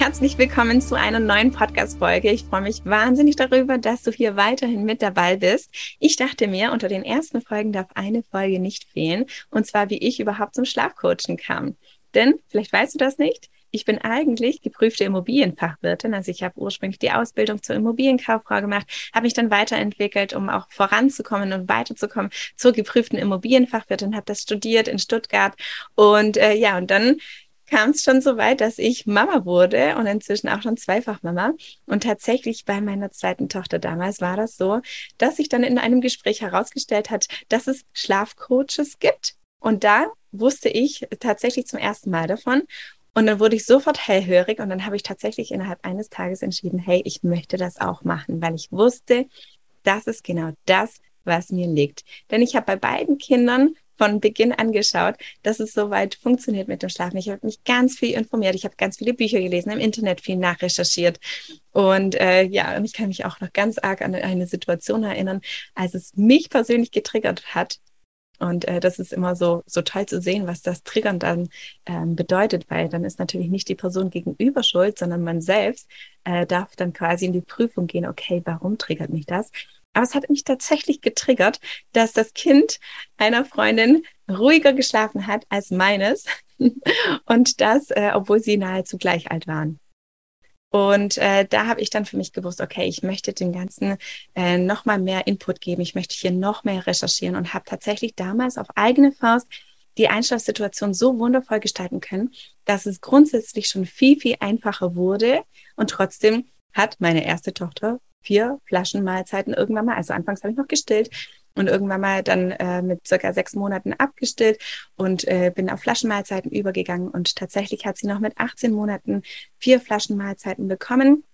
Herzlich willkommen zu einer neuen Podcast-Folge. Ich freue mich wahnsinnig darüber, dass du hier weiterhin mit dabei bist. Ich dachte mir, unter den ersten Folgen darf eine Folge nicht fehlen. Und zwar, wie ich überhaupt zum Schlafcoachen kam. Denn, vielleicht weißt du das nicht, ich bin eigentlich geprüfte Immobilienfachwirtin. Also ich habe ursprünglich die Ausbildung zur Immobilienkauffrau gemacht, habe mich dann weiterentwickelt, um auch voranzukommen und weiterzukommen zur geprüften Immobilienfachwirtin, habe das studiert in Stuttgart und äh, ja, und dann kam es schon so weit, dass ich Mama wurde und inzwischen auch schon zweifach Mama. Und tatsächlich bei meiner zweiten Tochter damals war das so, dass sich dann in einem Gespräch herausgestellt hat, dass es Schlafcoaches gibt. Und da wusste ich tatsächlich zum ersten Mal davon. Und dann wurde ich sofort hellhörig und dann habe ich tatsächlich innerhalb eines Tages entschieden, hey, ich möchte das auch machen, weil ich wusste, das ist genau das, was mir liegt. Denn ich habe bei beiden Kindern von Beginn an geschaut, dass es soweit funktioniert mit dem Schlafen. Ich habe mich ganz viel informiert, ich habe ganz viele Bücher gelesen, im Internet viel nachrecherchiert. Und äh, ja, und ich kann mich auch noch ganz arg an eine Situation erinnern, als es mich persönlich getriggert hat, und äh, das ist immer so, so toll zu sehen, was das Triggern dann ähm, bedeutet, weil dann ist natürlich nicht die Person gegenüber schuld, sondern man selbst äh, darf dann quasi in die Prüfung gehen, okay, warum triggert mich das? Aber es hat mich tatsächlich getriggert, dass das Kind einer Freundin ruhiger geschlafen hat als meines. Und das, äh, obwohl sie nahezu gleich alt waren. Und äh, da habe ich dann für mich gewusst, okay, ich möchte den ganzen äh, noch mal mehr Input geben, ich möchte hier noch mehr recherchieren und habe tatsächlich damals auf eigene Faust die Einschlafsituation so wundervoll gestalten können, dass es grundsätzlich schon viel, viel einfacher wurde. Und trotzdem hat meine erste Tochter vier Flaschen Mahlzeiten irgendwann mal. Also anfangs habe ich noch gestillt und irgendwann mal dann äh, mit circa sechs Monaten abgestillt und äh, bin auf Flaschenmahlzeiten übergegangen. Und tatsächlich hat sie noch mit 18 Monaten vier Flaschenmahlzeiten bekommen.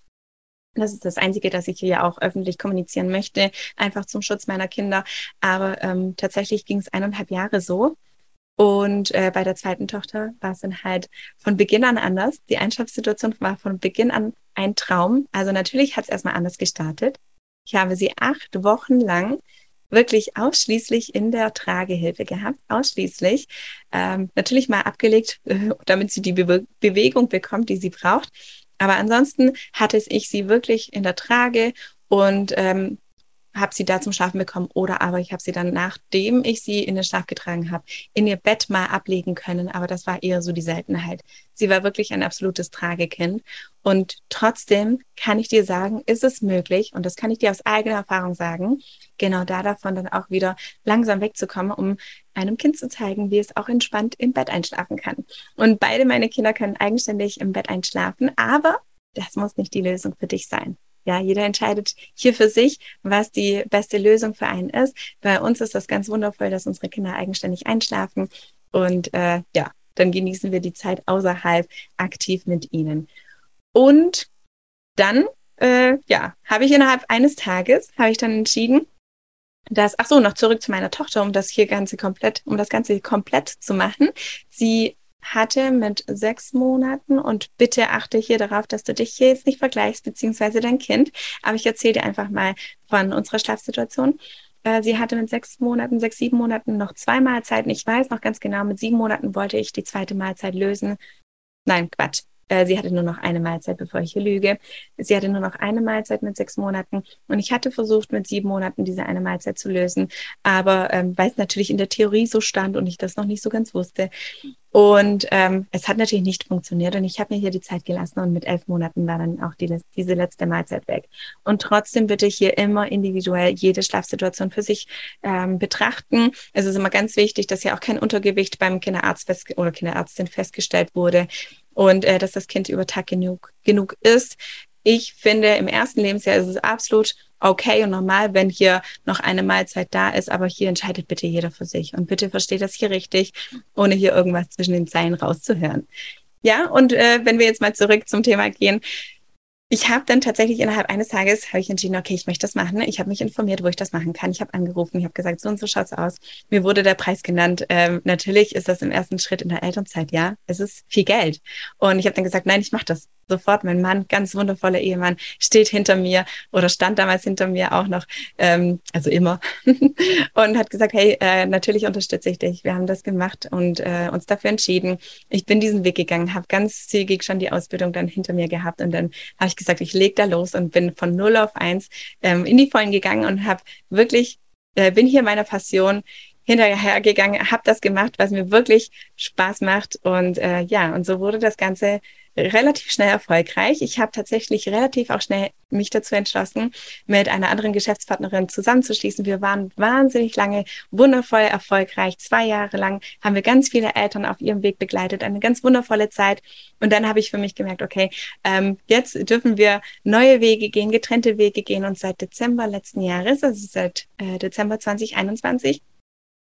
Das ist das Einzige, das ich hier auch öffentlich kommunizieren möchte, einfach zum Schutz meiner Kinder. Aber ähm, tatsächlich ging es eineinhalb Jahre so. Und äh, bei der zweiten Tochter war es dann halt von Beginn an anders. Die Einschlafssituation war von Beginn an ein Traum. Also natürlich hat es erstmal anders gestartet. Ich habe sie acht Wochen lang wirklich ausschließlich in der Tragehilfe gehabt, ausschließlich. Ähm, natürlich mal abgelegt, äh, damit sie die Be Bewegung bekommt, die sie braucht. Aber ansonsten hatte ich sie wirklich in der Trage und ähm, habe sie da zum Schlafen bekommen oder aber ich habe sie dann, nachdem ich sie in den Schlaf getragen habe, in ihr Bett mal ablegen können. Aber das war eher so die Seltenheit. Sie war wirklich ein absolutes Tragekind. Und trotzdem kann ich dir sagen, ist es möglich, und das kann ich dir aus eigener Erfahrung sagen, genau da davon dann auch wieder langsam wegzukommen, um einem Kind zu zeigen, wie es auch entspannt im Bett einschlafen kann. Und beide meine Kinder können eigenständig im Bett einschlafen, aber das muss nicht die Lösung für dich sein. Ja, jeder entscheidet hier für sich, was die beste Lösung für einen ist. Bei uns ist das ganz wundervoll, dass unsere Kinder eigenständig einschlafen und äh, ja, dann genießen wir die Zeit außerhalb aktiv mit ihnen. Und dann, äh, ja, habe ich innerhalb eines Tages, habe ich dann entschieden, dass, ach so, noch zurück zu meiner Tochter, um das hier ganze komplett, um das Ganze komplett zu machen. Sie hatte mit sechs Monaten und bitte achte hier darauf, dass du dich hier jetzt nicht vergleichst, beziehungsweise dein Kind. Aber ich erzähle dir einfach mal von unserer Schlafsituation. Äh, sie hatte mit sechs Monaten, sechs, sieben Monaten noch zwei Mahlzeiten. Ich weiß noch ganz genau, mit sieben Monaten wollte ich die zweite Mahlzeit lösen. Nein, Quatsch. Äh, sie hatte nur noch eine Mahlzeit, bevor ich hier lüge. Sie hatte nur noch eine Mahlzeit mit sechs Monaten und ich hatte versucht, mit sieben Monaten diese eine Mahlzeit zu lösen. Aber ähm, weil es natürlich in der Theorie so stand und ich das noch nicht so ganz wusste. Und ähm, es hat natürlich nicht funktioniert und ich habe mir hier die Zeit gelassen und mit elf Monaten war dann auch die, diese letzte Mahlzeit weg. Und trotzdem bitte ich hier immer individuell jede Schlafsituation für sich ähm, betrachten. Es ist immer ganz wichtig, dass ja auch kein Untergewicht beim Kinderarzt oder Kinderärztin festgestellt wurde und äh, dass das Kind über Tag genug, genug ist. Ich finde, im ersten Lebensjahr ist es absolut okay und normal, wenn hier noch eine Mahlzeit da ist, aber hier entscheidet bitte jeder für sich. Und bitte versteht das hier richtig, ohne hier irgendwas zwischen den Zeilen rauszuhören. Ja, und äh, wenn wir jetzt mal zurück zum Thema gehen, ich habe dann tatsächlich innerhalb eines Tages habe ich entschieden, okay, ich möchte das machen. Ich habe mich informiert, wo ich das machen kann. Ich habe angerufen, ich habe gesagt, so und so schaut's aus. Mir wurde der Preis genannt. Ähm, natürlich ist das im ersten Schritt in der Elternzeit, ja, es ist viel Geld. Und ich habe dann gesagt, nein, ich mache das sofort. Mein Mann, ganz wundervoller Ehemann, steht hinter mir oder stand damals hinter mir auch noch, ähm, also immer, und hat gesagt, hey, äh, natürlich unterstütze ich dich. Wir haben das gemacht und äh, uns dafür entschieden. Ich bin diesen Weg gegangen, habe ganz zügig schon die Ausbildung dann hinter mir gehabt und dann habe ich gesagt, ich leg da los und bin von 0 auf 1 ähm, in die Vollen gegangen und habe wirklich, äh, bin hier meiner Passion hinterhergegangen, habe das gemacht, was mir wirklich Spaß macht und äh, ja, und so wurde das Ganze relativ schnell erfolgreich. Ich habe tatsächlich relativ auch schnell mich dazu entschlossen, mit einer anderen Geschäftspartnerin zusammenzuschließen. Wir waren wahnsinnig lange wundervoll erfolgreich. Zwei Jahre lang haben wir ganz viele Eltern auf ihrem Weg begleitet, eine ganz wundervolle Zeit. Und dann habe ich für mich gemerkt, okay, ähm, jetzt dürfen wir neue Wege gehen, getrennte Wege gehen. Und seit Dezember letzten Jahres, also seit äh, Dezember 2021,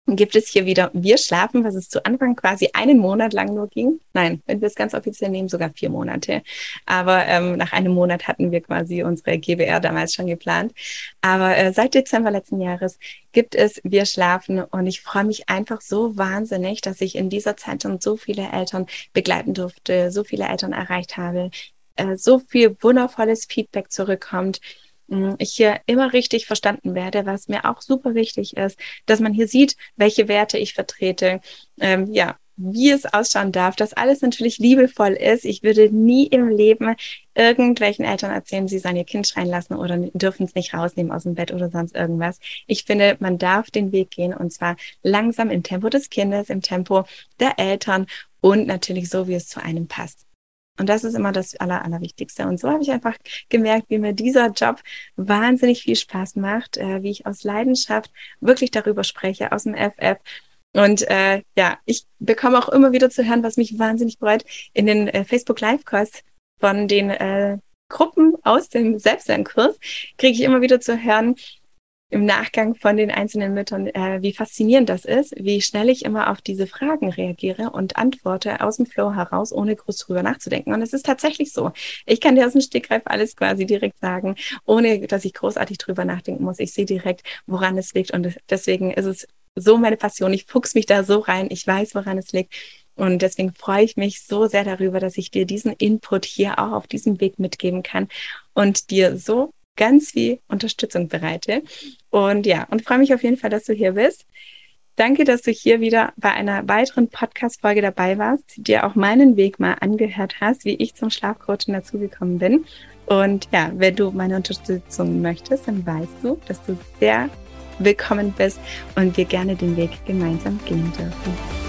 gibt es hier wieder Wir schlafen, was es zu Anfang quasi einen Monat lang nur ging. Nein, wenn wir es ganz offiziell nehmen, sogar vier Monate. Aber ähm, nach einem Monat hatten wir quasi unsere GBR damals schon geplant. Aber äh, seit Dezember letzten Jahres gibt es Wir schlafen und ich freue mich einfach so wahnsinnig, dass ich in dieser Zeit schon so viele Eltern begleiten durfte, so viele Eltern erreicht habe, äh, so viel wundervolles Feedback zurückkommt ich hier immer richtig verstanden werde, was mir auch super wichtig ist, dass man hier sieht, welche Werte ich vertrete, ähm, ja, wie es ausschauen darf, dass alles natürlich liebevoll ist. Ich würde nie im Leben irgendwelchen Eltern erzählen, sie sollen ihr Kind schreien lassen oder dürfen es nicht rausnehmen aus dem Bett oder sonst irgendwas. Ich finde, man darf den Weg gehen und zwar langsam im Tempo des Kindes, im Tempo der Eltern und natürlich so, wie es zu einem passt. Und das ist immer das Aller, Allerwichtigste. Und so habe ich einfach gemerkt, wie mir dieser Job wahnsinnig viel Spaß macht, äh, wie ich aus Leidenschaft wirklich darüber spreche, aus dem FF. Und äh, ja, ich bekomme auch immer wieder zu hören, was mich wahnsinnig freut, in den äh, Facebook Live-Kurs von den äh, Gruppen aus dem Selbstlernkurs kriege ich immer wieder zu hören, im Nachgang von den einzelnen Müttern, äh, wie faszinierend das ist, wie schnell ich immer auf diese Fragen reagiere und antworte aus dem Flow heraus, ohne groß drüber nachzudenken. Und es ist tatsächlich so. Ich kann dir aus dem Stegreif alles quasi direkt sagen, ohne dass ich großartig drüber nachdenken muss. Ich sehe direkt, woran es liegt. Und deswegen ist es so meine Passion. Ich fuchs mich da so rein. Ich weiß, woran es liegt. Und deswegen freue ich mich so sehr darüber, dass ich dir diesen Input hier auch auf diesem Weg mitgeben kann und dir so ganz viel Unterstützung bereite. Und ja, und freue mich auf jeden Fall, dass du hier bist. Danke, dass du hier wieder bei einer weiteren Podcast-Folge dabei warst, dir auch meinen Weg mal angehört hast, wie ich zum Schlafcoaching dazugekommen bin. Und ja, wenn du meine Unterstützung möchtest, dann weißt du, dass du sehr willkommen bist und wir gerne den Weg gemeinsam gehen dürfen.